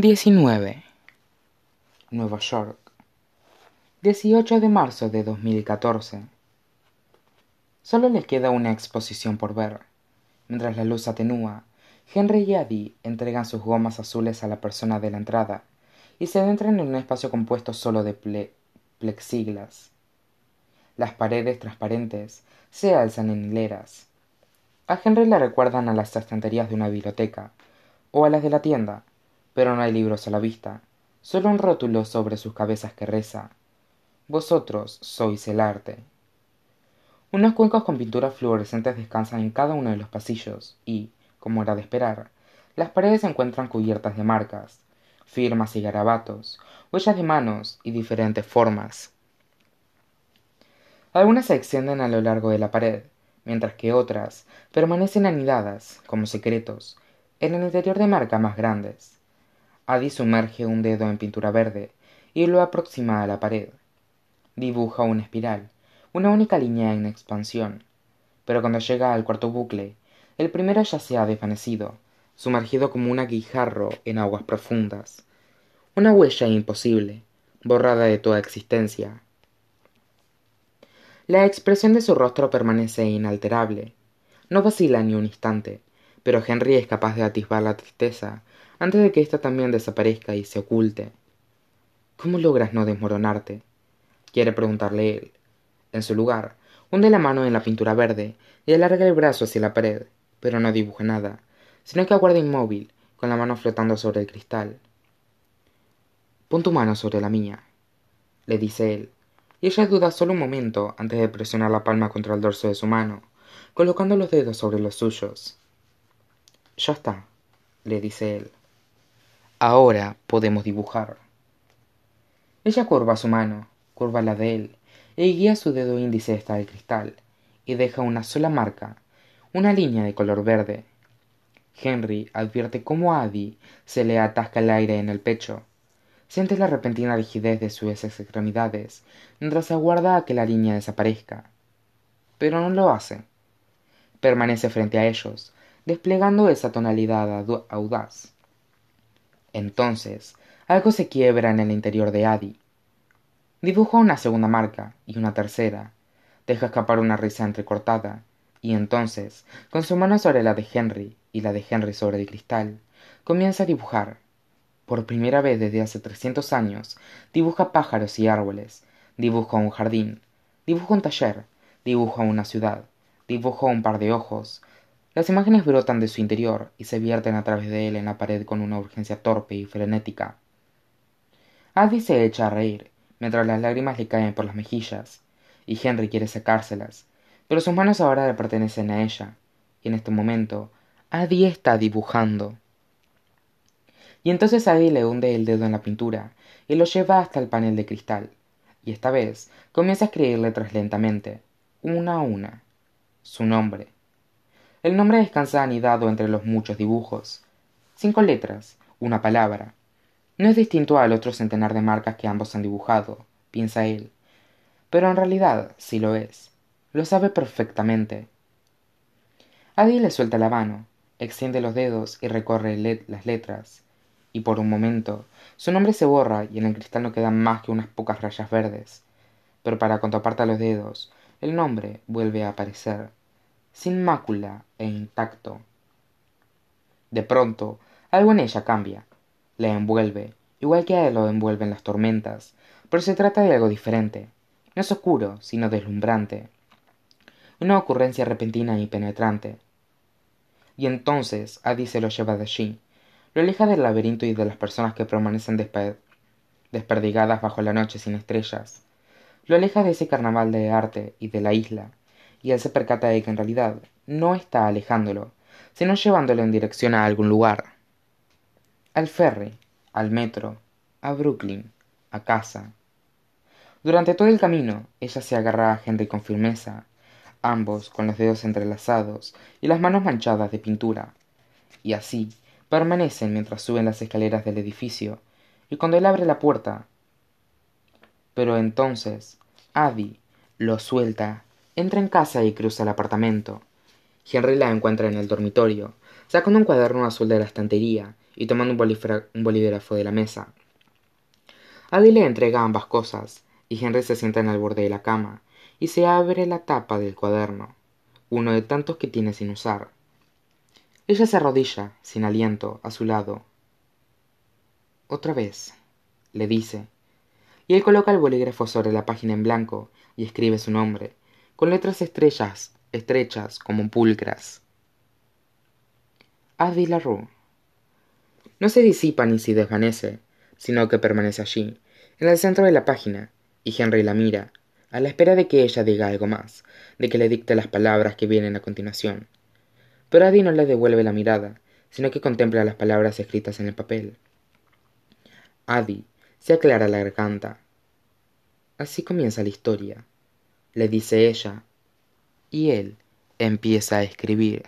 19. Nueva York. 18 de marzo de 2014. Solo les queda una exposición por ver. Mientras la luz atenúa, Henry y Eddie entregan sus gomas azules a la persona de la entrada y se adentran en un espacio compuesto solo de plexiglas. Las paredes transparentes se alzan en hileras. A Henry le recuerdan a las estanterías de una biblioteca o a las de la tienda, pero no hay libros a la vista, solo un rótulo sobre sus cabezas que reza Vosotros sois el arte. Unos cuencos con pinturas fluorescentes descansan en cada uno de los pasillos y, como era de esperar, las paredes se encuentran cubiertas de marcas, firmas y garabatos, huellas de manos y diferentes formas. Algunas se extienden a lo largo de la pared, mientras que otras permanecen anidadas, como secretos, en el interior de marcas más grandes. Adi sumerge un dedo en pintura verde y lo aproxima a la pared. Dibuja una espiral, una única línea en expansión. Pero cuando llega al cuarto bucle, el primero ya se ha desvanecido, sumergido como un guijarro en aguas profundas. Una huella imposible, borrada de toda existencia. La expresión de su rostro permanece inalterable. No vacila ni un instante, pero Henry es capaz de atisbar la tristeza antes de que ésta también desaparezca y se oculte. ¿Cómo logras no desmoronarte? quiere preguntarle él. En su lugar, hunde la mano en la pintura verde y alarga el brazo hacia la pared, pero no dibuja nada, sino que aguarda inmóvil, con la mano flotando sobre el cristal. Pon tu mano sobre la mía, le dice él, y ella duda solo un momento antes de presionar la palma contra el dorso de su mano, colocando los dedos sobre los suyos. Ya está, le dice él. Ahora podemos dibujar. Ella curva su mano, curva la de él, y guía su dedo índice hasta el cristal, y deja una sola marca, una línea de color verde. Henry advierte cómo a se le atasca el aire en el pecho. Siente la repentina rigidez de sus extremidades mientras aguarda a que la línea desaparezca. Pero no lo hace. Permanece frente a ellos, desplegando esa tonalidad audaz. Entonces, algo se quiebra en el interior de Adi. Dibuja una segunda marca y una tercera. Deja escapar una risa entrecortada, y entonces, con su mano sobre la de Henry y la de Henry sobre el cristal, comienza a dibujar. Por primera vez desde hace trescientos años, dibuja pájaros y árboles, dibuja un jardín, dibuja un taller, dibuja una ciudad, dibuja un par de ojos. Las imágenes brotan de su interior y se vierten a través de él en la pared con una urgencia torpe y frenética. Adi se echa a reír mientras las lágrimas le caen por las mejillas, y Henry quiere sacárselas, pero sus manos ahora le pertenecen a ella, y en este momento Adi está dibujando. Y entonces Adi le hunde el dedo en la pintura y lo lleva hasta el panel de cristal, y esta vez comienza a escribir letras lentamente, una a una. Su nombre. El nombre descansa anidado entre los muchos dibujos. Cinco letras, una palabra, no es distinto al otro centenar de marcas que ambos han dibujado, piensa él. Pero en realidad sí lo es. Lo sabe perfectamente. Adi le suelta la mano, extiende los dedos y recorre las letras. Y por un momento, su nombre se borra y en el cristal no quedan más que unas pocas rayas verdes. Pero para cuando aparta los dedos, el nombre vuelve a aparecer, sin mácula e intacto. De pronto, algo en ella cambia le envuelve, igual que a él lo envuelven las tormentas, pero se trata de algo diferente. No es oscuro, sino deslumbrante. Una ocurrencia repentina y penetrante. Y entonces Adi se lo lleva de allí, lo aleja del laberinto y de las personas que permanecen desperdigadas bajo la noche sin estrellas. Lo aleja de ese carnaval de arte y de la isla, y él se percata de que en realidad no está alejándolo, sino llevándolo en dirección a algún lugar al ferry, al metro, a Brooklyn, a casa. Durante todo el camino, ella se agarra a Henry con firmeza, ambos con los dedos entrelazados y las manos manchadas de pintura, y así permanecen mientras suben las escaleras del edificio, y cuando él abre la puerta. Pero entonces, Abby lo suelta, entra en casa y cruza el apartamento. Henry la encuentra en el dormitorio, sacando un cuaderno azul de la estantería y tomando un, bolígrafo de la mesa. Adi le entrega ambas cosas, y Henry se sienta en el borde de la cama y se abre la tapa del cuaderno, uno de tantos que tiene sin usar. Ella se arrodilla, sin aliento, a su lado. Otra vez, le dice, y él coloca el bolígrafo sobre la página en blanco y escribe su nombre, con letras estrellas, estrechas como pulcras. Adi Larue. No se disipa ni se desvanece, sino que permanece allí, en el centro de la página, y Henry la mira, a la espera de que ella diga algo más, de que le dicte las palabras que vienen a continuación. Pero Adi no le devuelve la mirada, sino que contempla las palabras escritas en el papel. Adi se aclara la garganta. Así comienza la historia, le dice ella, y él empieza a escribir.